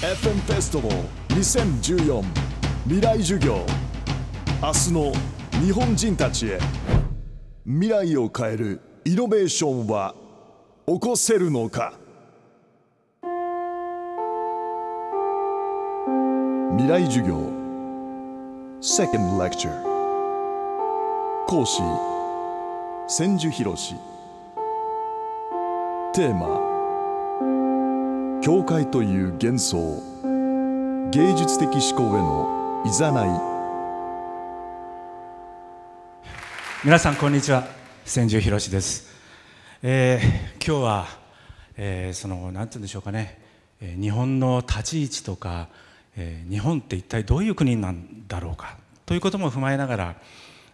FM フェスティバル2014未来授業。明日の日本人たちへ。未来を変えるイノベーションは起こせるのか。未来授業。Second Lecture 講師。千住博テーマ。教会という幻想。芸術的思考へのいざない。皆さんこんにちは。千住博です、えー、今日は、えー、その何て言うんでしょうかね、えー、日本の立ち位置とか、えー、日本って一体どういう国なんだろうか。ということも踏まえながら、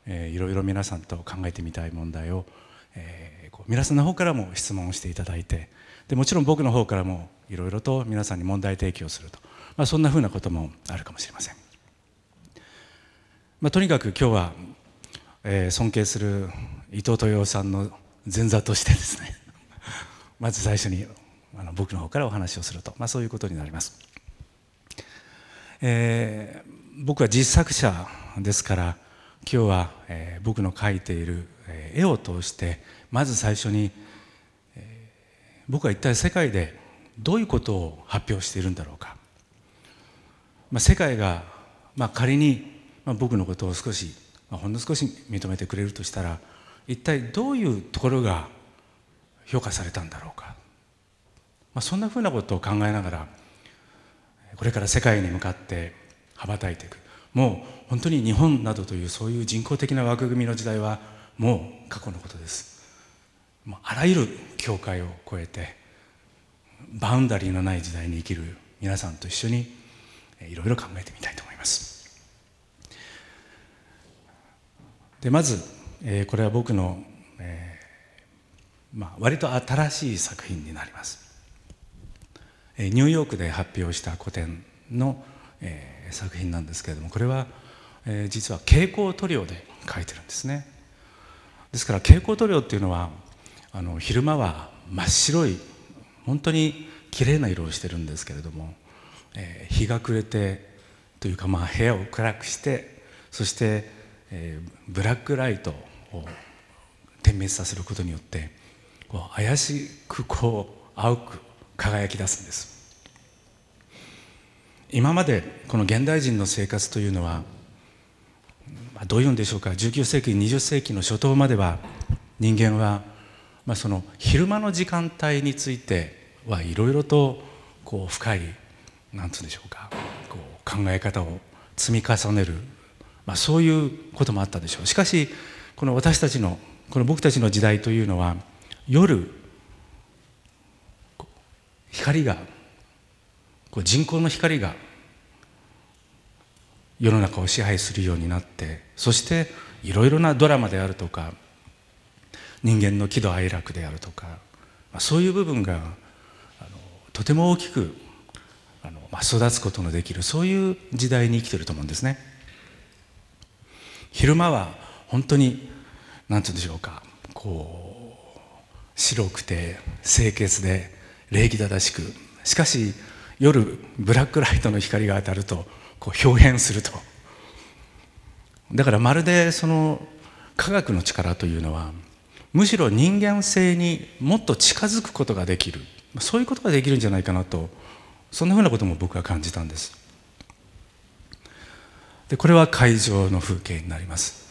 えー、いろいろ皆さんと考えてみたい問題を、えー、こう皆さんの方からも質問をしていただいてでもちろん僕の方からもいろいろと皆さんに問題提起をすると、まあ、そんなふうなこともあるかもしれません、まあ、とにかく今日は、えー、尊敬する伊藤豊さんの前座としてですね まず最初にあの僕の方からお話をすると、まあ、そういうことになります、えー、僕は実作者ですから今日は、えー、僕の描いているえ絵を通してまず最初にえ僕は一体世界でどういうことを発表しているんだろうか、まあ、世界が、まあ、仮に、まあ、僕のことを少し、まあ、ほんの少し認めてくれるとしたら一体どういうところが評価されたんだろうか、まあ、そんなふうなことを考えながらこれから世界に向かって羽ばたいていく。もう本当に日本などというそういう人工的な枠組みの時代はもう過去のことです。もうあらゆる境界を越えてバウンダリーのない時代に生きる皆さんと一緒にいろいろ考えてみたいと思います。でまず、えこれは僕の、えーまあ、割と新しい作品になります、えニューヨークで発表した古典の、え作品なんですけれどもこれは、え実は蛍光塗料で書いてるんですね。ですから蛍光塗料っていうのはあの昼間は真っ白い本当に綺麗な色をしてるんですけれども、えー、日が暮れてというかまあ部屋を暗くしてそして、えー、ブラックライトを点滅させることによってこう怪しくこう青く輝き出すんです。今までこの現代人の生活というのは、まあ、どういうんでしょうか19世紀20世紀の初頭までは人間はまあ、その昼間の時間帯についてはいろいろとこう深い何て言うんでしょうかこう考え方を積み重ねる、まあ、そういうこともあったでしょう。しかしこの私たちのこの僕たちの時代というのは夜光がこう人工の光が世の中を支配するようになってそしていろいろなドラマであるとか人間の喜怒哀楽であるとか、まあ、そういう部分があのとても大きくあの、まあ、育つことのできるそういう時代に生きてると思うんですね。昼間は本当に何て言うんでしょうかこう白くて清潔で礼儀正しくしかし夜ブラックライトの光が当たるとこう表現すると。だからまるでその科学の力というのはむしろ人間性にもっと近づくことができる。そういうことができるんじゃないかなとそんなふうなことも僕は感じたんです。でこれは会場の風景になります。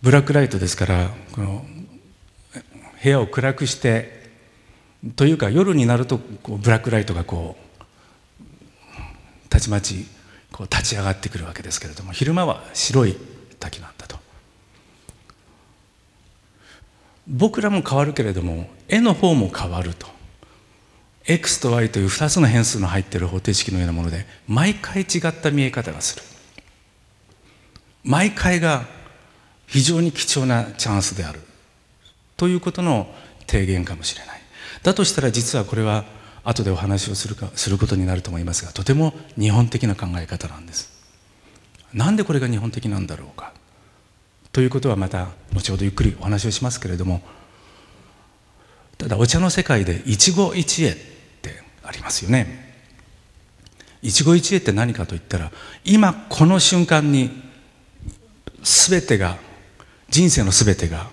ブラックライトですからこの部屋を暗くしてというか夜になるとこうブラックライトがこうたちまちこう立ち上がってくるわけですけれども昼間は白い滝なんだと。僕らも変わるけれども絵の方も変わると。X と Y という2つの変数の入っている方程式のようなもので毎回違った見え方がする。毎回が非常に貴重なチャンスである。ということの提言かもしれない。だとしたら実はこれは後でお話をするかすることになると思いますがとても日本的な考え方なんです。なんでこれが日本的なんだろうか。ということはまた後ほどゆっくりお話をしますけれどもただお茶の世界で一期一会ってありますよね。一期一会って何かといったら今この瞬間に全てが人生の全てが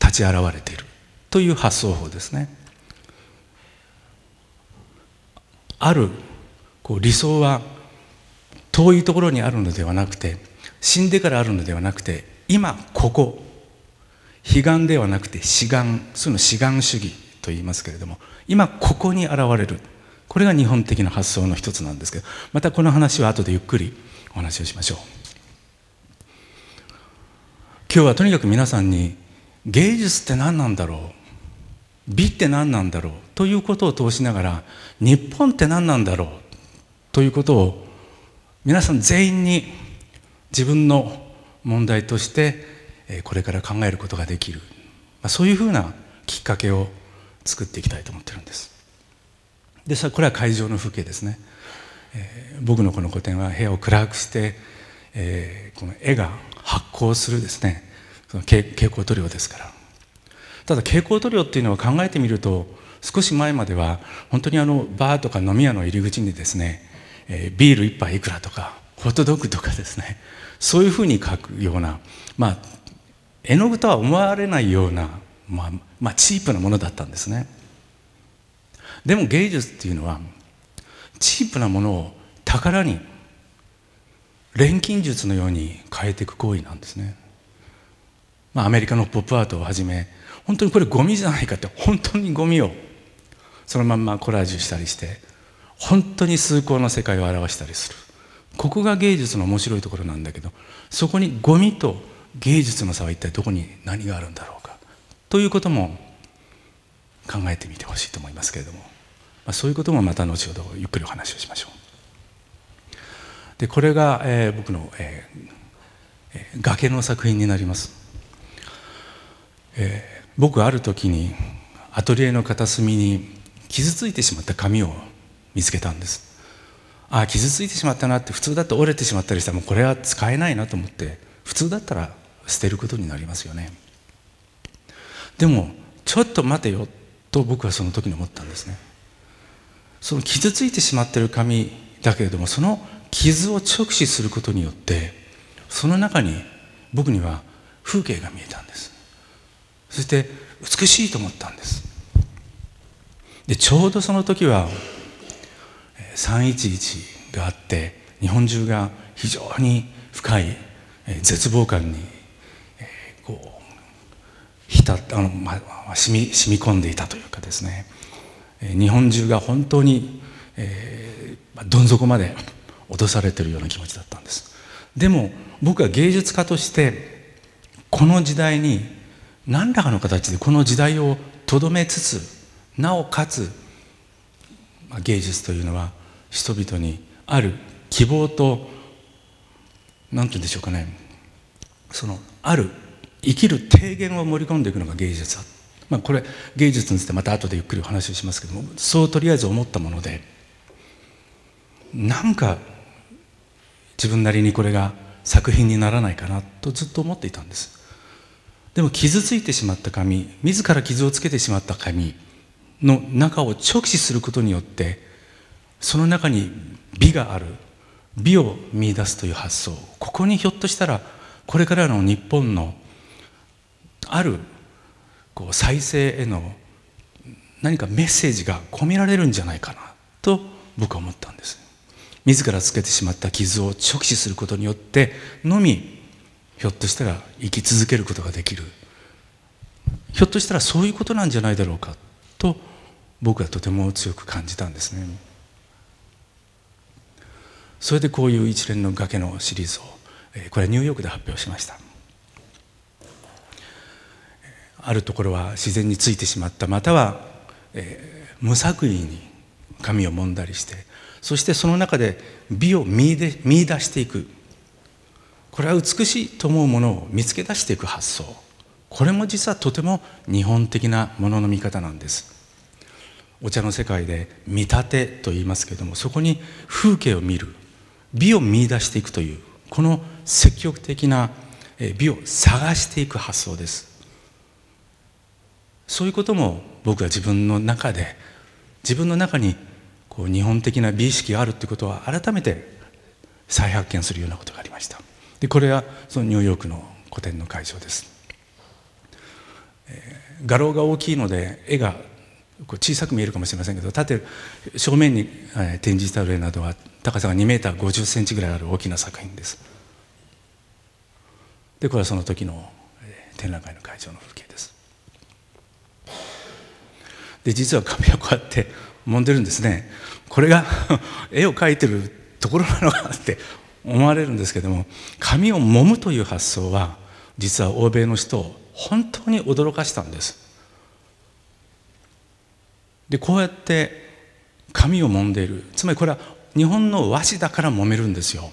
立ち現れているという発想法ですね。あるこう理想は遠いところにあるのではなくて死んでからあるのではなくて今ここ悲願ではなくて志願その志願主義と言いますけれども今ここに現れる。これが日本的な発想の一つなんですけどまたこの話は後でゆっくりお話をしましょう。今日はとにかく皆さんに芸術って何なんだろう美って何なんだろうということを通しながら日本って何なんだろうということを皆さん全員に自分の問題としてこれから考えることができる。そういうふうなきっかけを作っていきたいと思ってるんです。でさこれは会場の風景ですね、えー、僕のこの個展は部屋を暗くして、えー、この絵が発光するですねその蛍光塗料ですから。ただ蛍光塗料っていうのは考えてみると少し前までは本当にあのバーとか飲み屋の入り口にですね、えー、ビール1杯いくらとかホットドッグとかですねそういうふうに書くようなまあ絵の具とは思われないような、まあ、まあチープなものだったんですね。でも芸術っていうのはチープなものを宝に錬金術のように変えていく行為なんですね、まあ、アメリカのポップアートをはじめ本当にこれゴミじゃないかって本当にゴミをそのまんまコラージュしたりして本当に崇高な世界を表したりするここが芸術の面白いところなんだけどそこにゴミと芸術の差は一体どこに何があるんだろうかということも考えてみてほしいと思いますけれども、まあ、そういうこともまた後ほどゆっくりお話をしましょう。でこれが、えー、僕の、えー、崖の作品になります。えー、僕ある時にアトリエの片隅に傷ついてしまった紙を見つけたんです。ああ傷ついてしまったなって普通だと折れてしまったりしたらもうこれは使えないなと思って普通だったら捨てることになりますよね。でもちょっと待てよと僕はその時に思ったんですね。その傷ついてしまってる紙だけれどもその傷を直視することによってその中に僕には風景が見えたんです。そして美しいと思ったんです。でちょうどその時は311があって日本中が非常に深い絶望感にこう浸あの、まあ、染み染み込んでいたというかですね。日本中が本当に、えー、どん底まで落とされているような気持ちだったんです。でも僕は芸術家としてこの時代に何らかの形でこの時代をとどめつつなおかつ芸術というのは人々にある希望と何て言うんでしょうかね。そのある生きる提言を盛り込んでいくのが芸術だ、まあ、これ芸術についてまた後でゆっくりお話をしますけどもそうとりあえず思ったものでなんか自分なりにこれが作品にならないかなとずっと思っていたんです。でも傷ついてしまった紙自ら傷をつけてしまった紙の中を直視することによってその中に美がある美を見出すという発想ここにひょっとしたらこれからの日本のあるこう再生への何かメッセージが込められるんじゃないかなと僕は思ったんです。自らつけてしまった傷を直視することによってのみひょっとしたら生き続けることができる。ひょっとしたらそういうことなんじゃないだろうかと僕はとても強く感じたんですね。それでこういう一連の崖のシリーズをこれはニューヨークで発表しました。あるところは自然についてしまった。または、え、無作為に髪を揉んだりしてそしてその中で美を見出見出していく。これは美しいと思うものを見つけ出していく発想。これも実はとても日本的なものの見方なんです。お茶の世界で見立てと言いますけれどもそこに風景を見る。美を見出していくというこの積極的な美を探していく発想です。そういうことも僕は自分の中で自分の中にこう日本的な美意識があるということは改めて再発見するようなことがありました。でこれはそのニューヨークの古典の会場です、えー、画廊が大きいので絵が小さく見えるかもしれませんけど縦正面に展示した絵などは高さが2メーター50センチぐらいある大きな作品です。でこれはその時の展覧会の会場の風景です。で実は紙をこうやって揉んでるんですね。これが 絵を描いてるところなのかって思われるんですけども紙を揉むという発想は実は欧米の人を本当に驚かしたんです。でこうやって紙を揉んでいる。つまりこれは日本の和紙だから揉めるんですよ。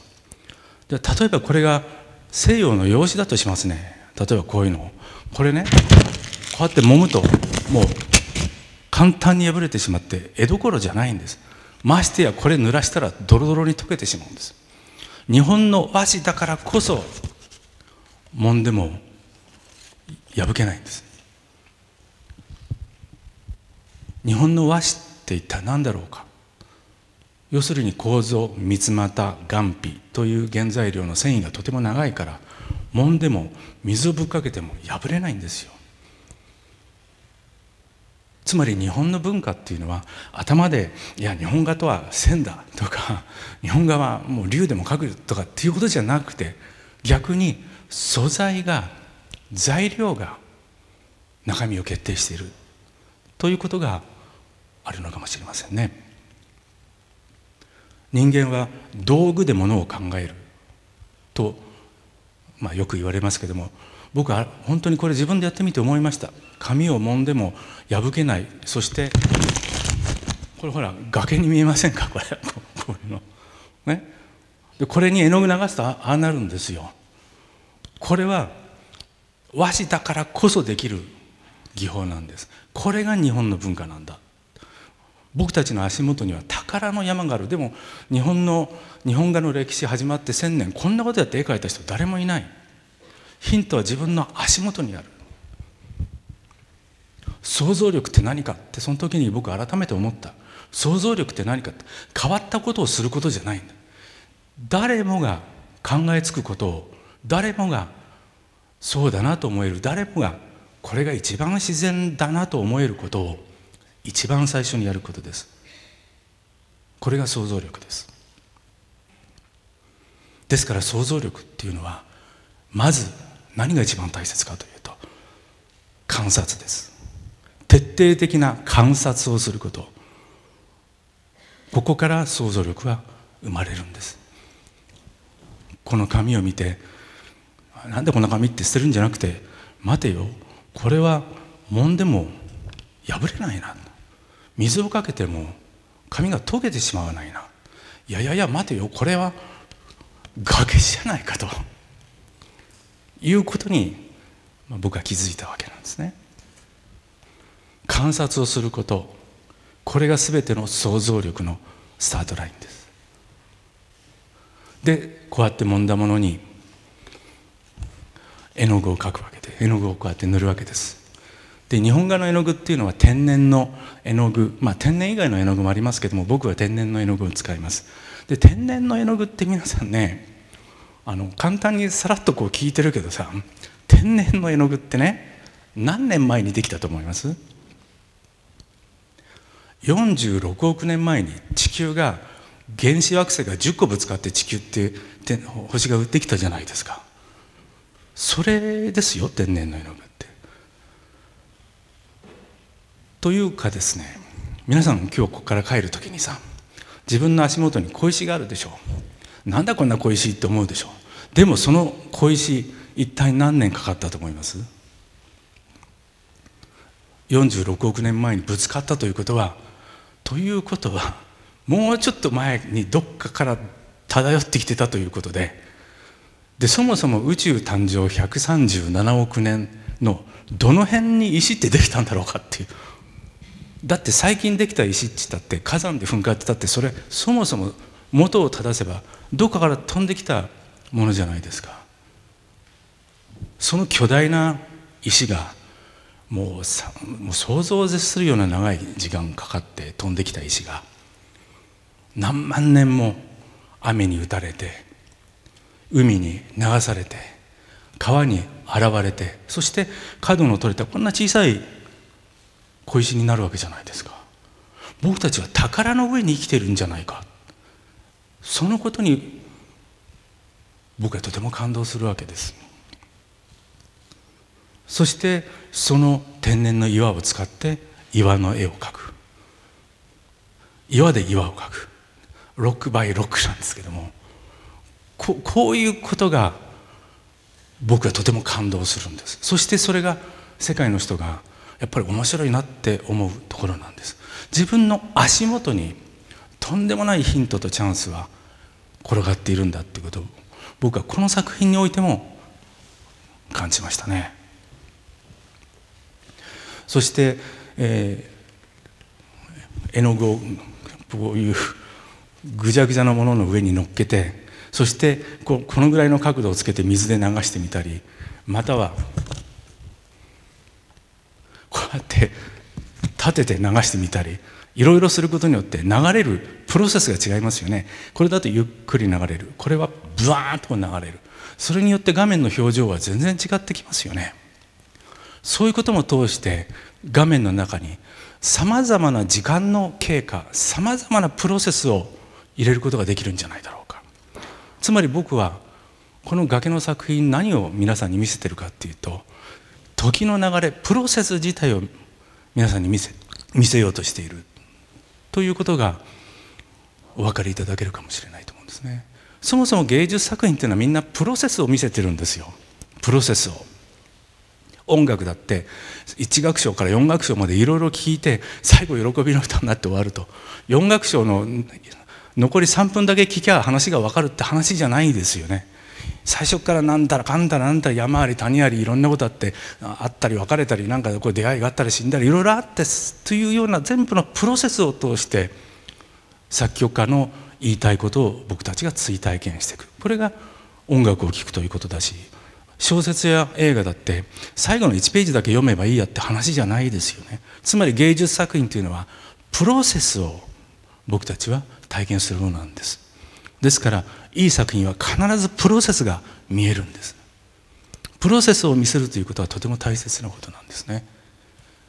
で例えばこれが西洋の用紙だとしますね。例えばこういうの。これねこうやって揉むともう簡単に破れてしまって絵どころじゃないんです。ましてやこれ濡らしたらドロドロに溶けてしまうんです。日本の和紙だからこそ揉んでも破けないんです。日本の和紙って一体何だろうか。要するに構造三つ股岩皮という原材料の繊維がとても長いから揉んでも水をぶっかけても破れないんですよ。つまり日本の文化っていうのは頭でいや日本画とは線だとか 日本画はもう竜でも描くとかっていうことじゃなくて逆に素材が材料が中身を決定しているということがあるのかもしれませんね。人間は道具でものを考えると、まあ、よく言われますけども僕は本当にこれ自分でやってみて思いました。紙を揉んでも破けない。そしてこれほら崖に見えませんか？これこういうの。ね？でこれに絵の具流すとああなるんですよ。これは和紙だからこそできる技法なんです。これが日本の文化なんだ。僕たちの足元には宝の山がある。でも日本の日本画の歴史始まって1,000年。こんなことやって絵描いた人誰もいない。ヒントは自分の足元にある。想像力って何かってその時に僕改めて思った。想像力って何かって変わったことをすることじゃないんだ。誰もが考えつくことを誰もがそうだなと思える誰もがこれが一番自然だなと思えることを一番最初にやることです。これが想像力です。ですから想像力っていうのはまず何が一番大切かというと観察です。徹底的な観察をすること。ここから想像力は生まれるんです。この紙を見てなんでこんな紙って捨てるんじゃなくて待てよ。これは揉んでも破れないな。水をかけても紙が溶けてしまわないな。いやいやいや待てよ。これは崖じゃないかと。いうことに僕は気づいたわけなんですね。観察をすること。これが全ての想像力のスタートラインです。でこうやって揉んだものに絵の具を描くわけで絵の具をこうやって塗るわけです。で日本画の絵の具っていうのは天然の絵の具まあ天然以外の絵の具もありますけども僕は天然の絵の具を使います。で天然の絵の具って皆さんねあの簡単にさらっとこう聞いてるけどさ天然の絵の具ってね何年前にできたと思います？46億年前に地球が原子惑星が10個ぶつかって地球って星ができたじゃないですか。それですよ天然の絵の具って。というかですね皆さん今日ここから帰る時にさ自分の足元に小石があるでしょう。なんだこんな小石って思うでしょう。でもその小石一体何年かかったと思います？46億年前にぶつかったということはということはもうちょっと前にどっかから漂ってきてたということででそもそも宇宙誕生137億年のどの辺に石ってできたんだろうかっていう。だって最近できた石って言ったって火山で噴火ってたってそれそもそも元を正せばどっかから飛んできたものじゃないですか。その巨大な石がもうさもう想像を絶するような長い時間かかって飛んできた石が何万年も雨に打たれて海に流されて川に現れてそして角の取れたこんな小さい小石になるわけじゃないですか。僕たちは宝の上に生きてるんじゃないか。そのことに僕はとても感動するわけです。そしてその天然の岩を使って岩の絵を描く。岩で岩を描く。ロックバイロックなんですけどもここういうことが僕はとても感動するんです。そしてそれが世界の人がやっぱり面白いなって思うところなんです。自分の足元にとんでもないヒントとチャンスは転がっているんだってことを僕はこの作品においても感じましたね。そして、えー、絵の具をこういうぐじゃぐじゃなものの上に乗っけてそしてここのぐらいの角度をつけて水で流してみたりまたはこうやって立てて流してみたりいろいろすることによって流れるプロセスが違いますよね。これだとゆっくり流れる。これはブワーンと流れる。それによって画面の表情は全然違ってきますよね。そういうことも通して画面の中にさまざまな時間の経過さまざまなプロセスを入れることができるんじゃないだろうか。つまり僕はこの崖の作品何を皆さんに見せてるかっていうと時の流れプロセス自体を皆さんに見せ見せようとしている。ということがお分かりいただけるかもしれないと思うんですね。そもそも芸術作品っていうのはみんなプロセスを見せてるんですよ。プロセスを。音楽だって1楽章から4楽章までいろいろ聴いて最後喜びの歌になって終わると。4楽章の残り3分だけ聴きゃ話が分かるって話じゃないですよね。最初からなんだらかんだらなんだら山あり谷ありいろんなことあってあったり別れたりなんかこう出会いがあったり死んだりいろいろあってというような全部のプロセスを通して作曲家の言いたいことを僕たちが追体験していくこれが音楽を聴くということだし小説や映画だって最後の1ページだけ読めばいいやって話じゃないですよね。つまり芸術作品というのはプロセスを僕たちは体験するものなんです。ですからいい作品は必ずプロセスが見えるんです。プロセスを見せるということはとても大切なことなんですね。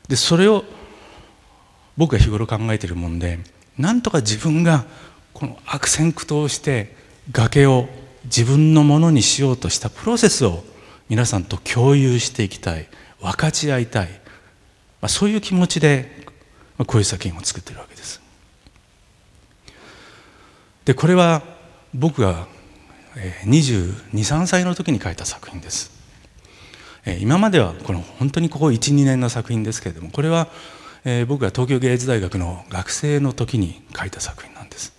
でそれを僕が日頃考えているもんでなんとか自分がこの悪戦苦闘して崖を自分のものにしようとしたプロセスを皆さんと共有していきたい分かち合いたい、まあ、そういう気持ちでこういう作品を作っているわけです。でこれは僕が223歳の時に書いた作品です。今まではこの本当にここ12年の作品ですけれどもこれは僕が東京芸術大学の学生の時に書いた作品なんです。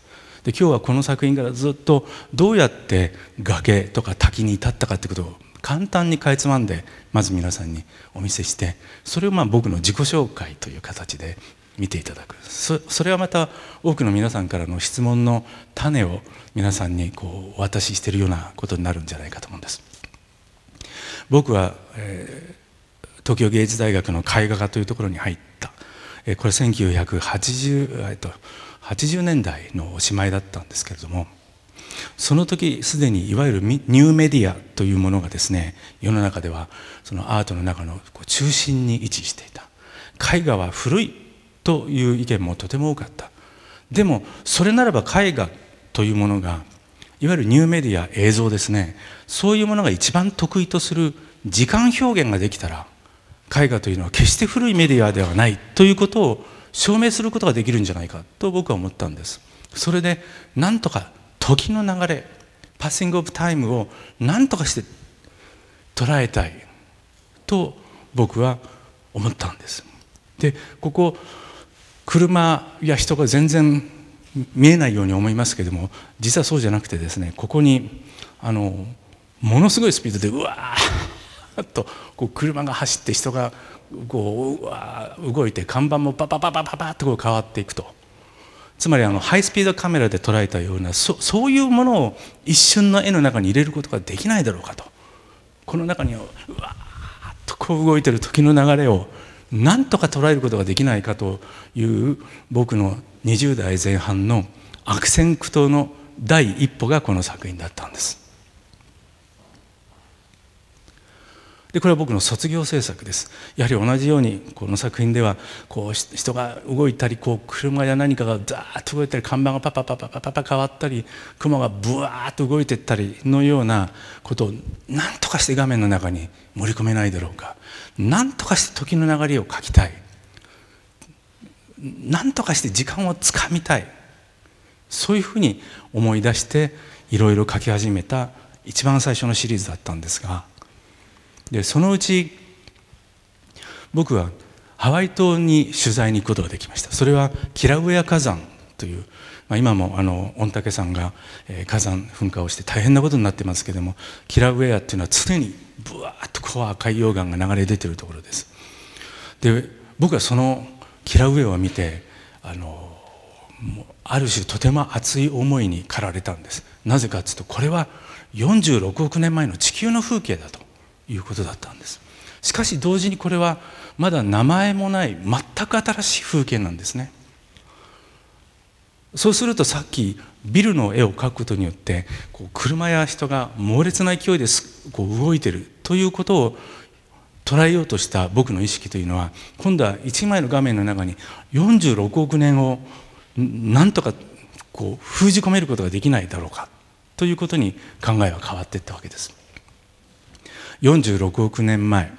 で今日はこの作品からずっとどうやって崖とか滝に至ったかってことを簡単にかいつまんでまず皆さんにお見せしてそれをまあ僕の自己紹介という形で見ていただく。それはまた多くの皆さんからの質問の種を皆さんにこうお渡ししているようなことになるんじゃないかと思うんです。僕は、えー、東京芸術大学の絵画科というところに入った、えー、これ1980、えー、と80年代のおしまいだったんですけれどもその時すでにいわゆるニューメディアというものがですね世の中ではそのアートの中の中心に位置していた。絵画は古いという意見もとても多かった。でもそれならば絵画というものがいわゆるニューメディア映像ですねそういうものが一番得意とする時間表現ができたら絵画というのは決して古いメディアではないということを証明することができるんじゃないかと僕は思ったんです。それでなんとか時の流れパッシング・オブ・タイムを何とかして捉えたいと僕は思ったんです。でここ車や人が全然見えないように思いますけれども実はそうじゃなくてですねここにあのものすごいスピードでうわーっとこう車が走って人がこううわ動いて看板もパパパパパパッとこう変わっていくと。つまりあのハイスピードカメラで捉えたようなそそういうものを一瞬の絵の中に入れることができないだろうかと。この中にうわーっとこう動いてる時の流れを何とか捉えることができないかという僕の20代前半の悪戦苦闘の第一歩がこの作品だったんです。でこれは僕の卒業制作です。やはり同じようにこの作品ではこう人が動いたりこう車や何かがザーッと動いたり看板がパパパパパパパ変わったり雲がブワーッと動いていったりのようなことを何とかして画面の中に盛り込めないだろうか。何とかして時の流れを書きたい。何とかして時間をつかみたい。そういうふうに思い出していろいろ書き始めた一番最初のシリーズだったんですがでそのうち僕はハワイ島に取材に行くことができました。それはキラウエア火山という、まあ、今もあの御嶽山が、火山噴火をして大変なことになってますけどもキラウエアっていうのは常にブワーッとこう赤い溶岩が流れ出てるところです。で僕はそのキラウエアを見てあのある種とても熱い思いに駆られたんです。なぜかというとこれは46億年前の地球の風景だと。いうことだったんです。しかし同時にこれはまだ名前もない全く新しい風景なんですね。そうするとさっきビルの絵を描くことによってこう車や人が猛烈な勢いでこう動いてるということを捉えようとした僕の意識というのは今度は1枚の画面の中に46億年をなんとかこう封じ込めることができないだろうかということに考えは変わっていったわけです。46億年前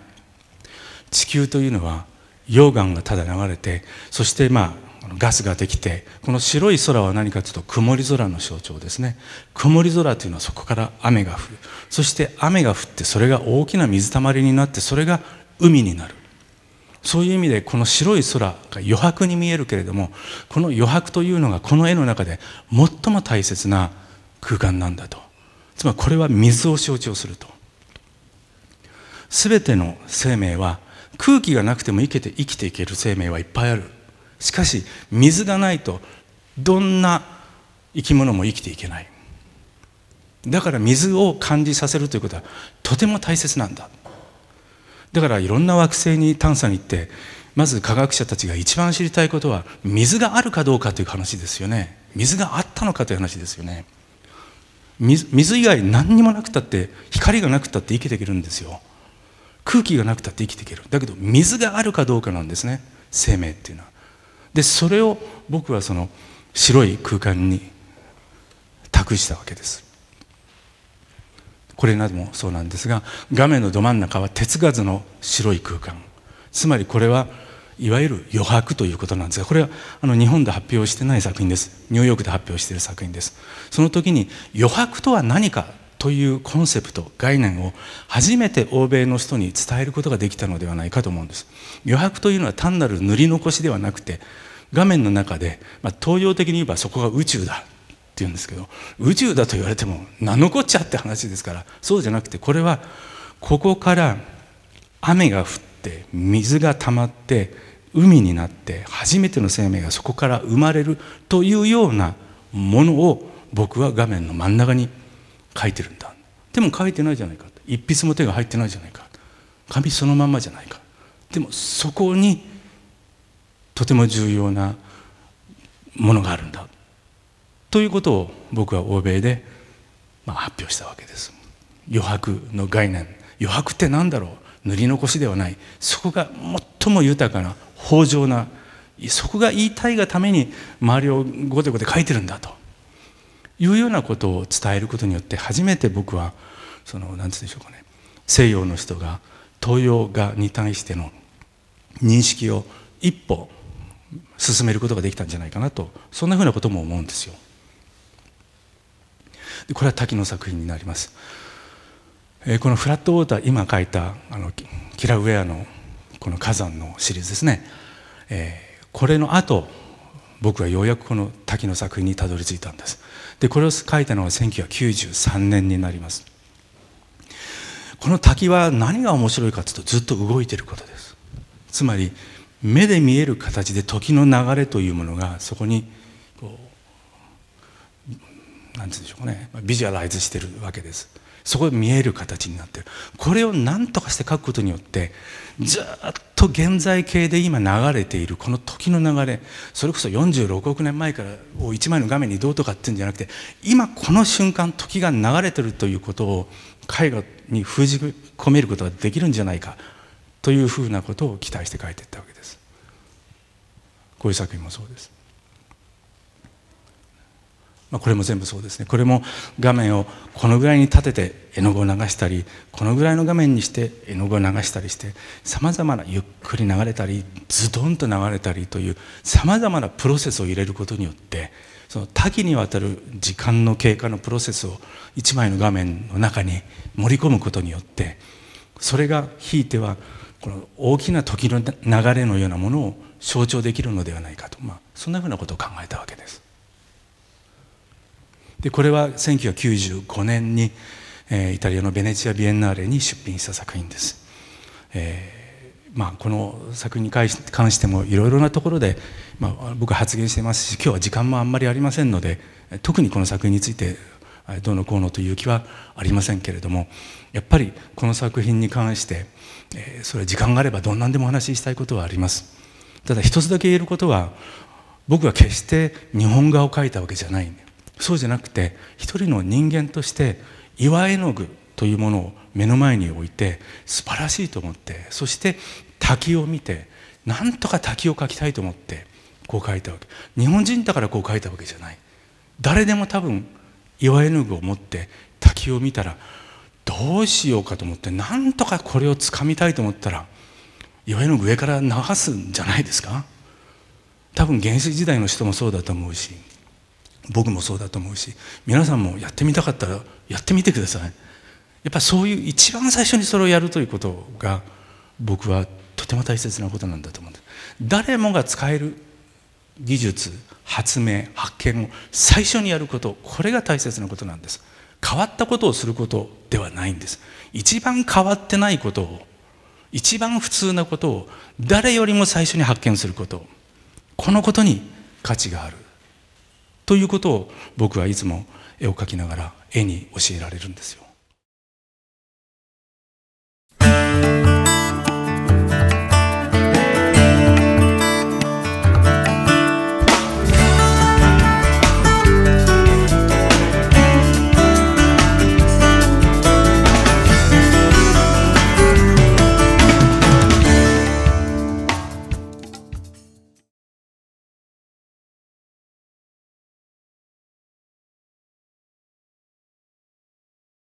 地球というのは溶岩がただ流れてそしてまあガスができてこの白い空は何かというと曇り空の象徴ですね。曇り空というのはそこから雨が降る。そして雨が降ってそれが大きな水たまりになってそれが海になる。そういう意味でこの白い空が余白に見えるけれどもこの余白というのがこの絵の中で最も大切な空間なんだと。つまりこれは水を象徴すると。全ての生命は空気がなくても生きて生きていける生命はいっぱいある。しかし水がないとどんな生き物も生きていけない。だから水を感じさせるということはとても大切なんだ。だからいろんな惑星に探査に行ってまず科学者たちが一番知りたいことは水があるかどうかという話ですよね。水があったのかという話ですよね。水以外何にもなくたって光がなくたって生きていけるんですよ。空気がなくたって生きていける。だけど水があるかどうかなんですね。生命っていうのは。でそれを僕はその白い空間に託したわけです。これなどもそうなんですが画面のど真ん中は鉄ガズの白い空間。つまりこれはいわゆる余白ということなんですがこれはあの日本で発表してない作品です。ニューヨークで発表している作品です。その時に余白とは何かというコンセプト概念を初めて欧米の人に伝えることができたのではないかと思うんです。余白というのは単なる塗り残しではなくて画面の中で、まあ、東洋的に言えばそこが宇宙だっていうんですけど宇宙だと言われても何のこっちゃって話ですからそうじゃなくてこれはここから雨が降って水が溜まって海になって初めての生命がそこから生まれるというようなものを僕は画面の真ん中に書いてるんだ。でも書いてないじゃないか。一筆も手が入ってないじゃないか。紙そのまんまじゃないか。でもそこにとても重要なものがあるんだ。ということを僕は欧米でまあ発表したわけです。余白の概念。余白って何だろう。塗り残しではない。そこが最も豊かな豊穣なそこが言いたいがために周りをごてごて書いてるんだと。いうようなことを伝えることによって初めて僕はその何て言うんでしょうかね西洋の人が東洋画に対しての認識を一歩進めることができたんじゃないかなとそんなふうなことも思うんですよ。でこれは滝の作品になります。えー、このフラットウォーター今書いたあのキラウェアのこの火山のシリーズですね、えー、これの後僕はようやくこの滝の作品にたどり着いたんです。でこれを書いたのは1993年になります。この滝は何が面白いかというとずっと動いていることです。つまり目で見える形で時の流れというものがそこにこう何て言うんでしょうかね。ビジュアライズしてるわけです。そこで見える形になってる。これを何とかして書くことによってずっと現在形で今流れているこの時の流れそれこそ46億年前からを1枚の画面にどうとかっていうんじゃなくて今この瞬間時が流れてるということを絵画に封じ込めることができるんじゃないかというふうなことを期待して書いていったわけです。こういう作品もそうです。まあ、これも全部そうですねこれも画面をこのぐらいに立てて絵の具を流したりこのぐらいの画面にして絵の具を流したりしてさまざまなゆっくり流れたりズドンと流れたりというさまざまなプロセスを入れることによってその多岐にわたる時間の経過のプロセスを一枚の画面の中に盛り込むことによってそれがひいてはこの大きな時の流れのようなものを象徴できるのではないかと、まあ、そんなふうなことを考えたわけです。でこれは1995年に、えー、イタリアのベネチア・ビエンナーレに出品した作品です。えーまあ、この作品に関してもいろいろなところで、まあ、僕は発言してますし今日は時間もあんまりありませんので特にこの作品についてどうのこうのという気はありませんけれどもやっぱりこの作品に関して、えー、それは時間があればどんなんでもお話ししたいことはありますただ一つだけ言えることは僕は決して日本画を描いたわけじゃないそうじゃなくて一人の人間として岩絵の具というものを目の前に置いて素晴らしいと思ってそして滝を見てなんとか滝を描きたいと思ってこう描いたわけ。日本人だからこう描いたわけじゃない。誰でも多分岩絵の具を持って滝を見たらどうしようかと思ってなんとかこれをつかみたいと思ったら岩絵の具上から流すんじゃないですか。多分原始時代の人もそうだと思うし。僕もそうだと思うし皆さんもやってみたかったらやってみてください。やっぱそういう一番最初にそれをやるということが僕はとても大切なことなんだと思うんです誰もが使える技術発明発見を最初にやることこれが大切なことなんです。変わったことをすることではないんです。一番変わってないことを一番普通なことを誰よりも最初に発見すること。このことに価値がある。ということを僕はいつも絵を描きながら絵に教えられるんですよ。